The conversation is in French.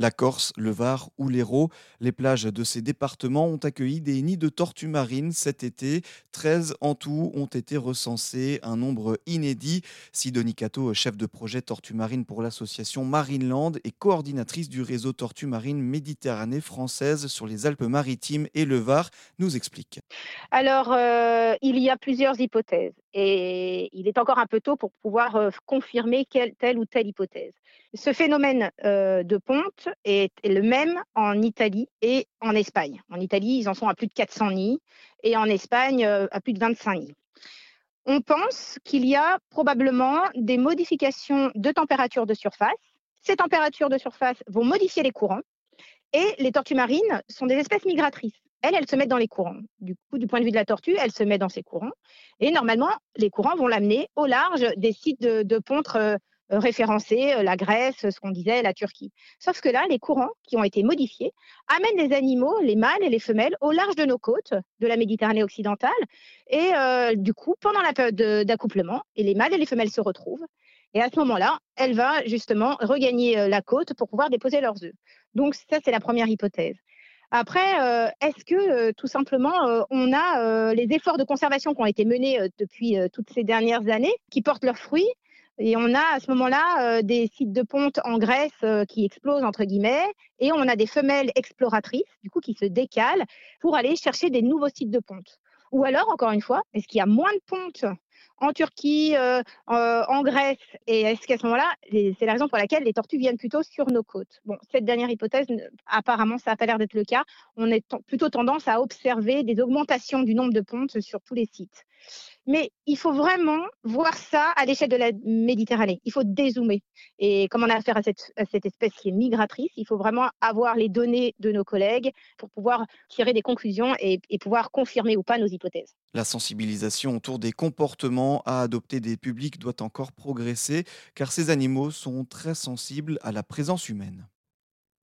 La Corse, le Var ou l'Hérault, les plages de ces départements ont accueilli des nids de tortues marines cet été. 13 en tout ont été recensés, un nombre inédit. Sidonie Cato, chef de projet Tortues marines pour l'association Marineland et coordinatrice du réseau Tortues marines Méditerranée française sur les Alpes-Maritimes et le Var, nous explique. Alors, euh, il y a plusieurs hypothèses et il est encore un peu tôt pour pouvoir confirmer telle ou telle hypothèse. Ce phénomène de ponte est, le même en Italie et en Espagne. En Italie, ils en sont à plus de 400 nids et en Espagne, à plus de 25 nids. On pense qu'il y a probablement des modifications de température de surface. Ces températures de surface vont modifier les courants et les tortues marines sont des espèces migratrices. Elles, elles se mettent dans les courants. Du coup, du point de vue de la tortue, elle se met dans ces courants. Et normalement, les courants vont l'amener au large des sites de, de pontre euh, euh, référencer euh, la Grèce, ce qu'on disait, la Turquie. Sauf que là, les courants qui ont été modifiés amènent les animaux, les mâles et les femelles, au large de nos côtes de la Méditerranée occidentale. Et euh, du coup, pendant la période d'accouplement, les mâles et les femelles se retrouvent. Et à ce moment-là, elle va justement regagner la côte pour pouvoir déposer leurs œufs. Donc ça, c'est la première hypothèse. Après, est-ce que tout simplement, on a les efforts de conservation qui ont été menés depuis toutes ces dernières années qui portent leurs fruits et on a à ce moment-là euh, des sites de ponte en Grèce euh, qui explosent, entre guillemets, et on a des femelles exploratrices, du coup, qui se décalent pour aller chercher des nouveaux sites de ponte. Ou alors, encore une fois, est-ce qu'il y a moins de pontes en Turquie, euh, en Grèce Et est-ce qu'à ce, moment-là, c'est la raison pour laquelle les tortues viennent plutôt sur nos côtes? Bon, cette dernière hypothèse, apparemment, ça n'a pas l'air d'être le cas. On a plutôt tendance à observer des augmentations du nombre de pontes sur tous les sites. Mais il faut vraiment voir ça à l'échelle de la Méditerranée. Il faut dézoomer. Et comme on a affaire à cette, espèce qui est migratrice, il faut vraiment avoir les données de nos collègues pour pouvoir tirer des conclusions et pouvoir confirmer ou pas nos hypothèses. La sensibilisation autour des comportements à adopter des publics doit encore progresser car ces animaux sont très sensibles à la présence humaine.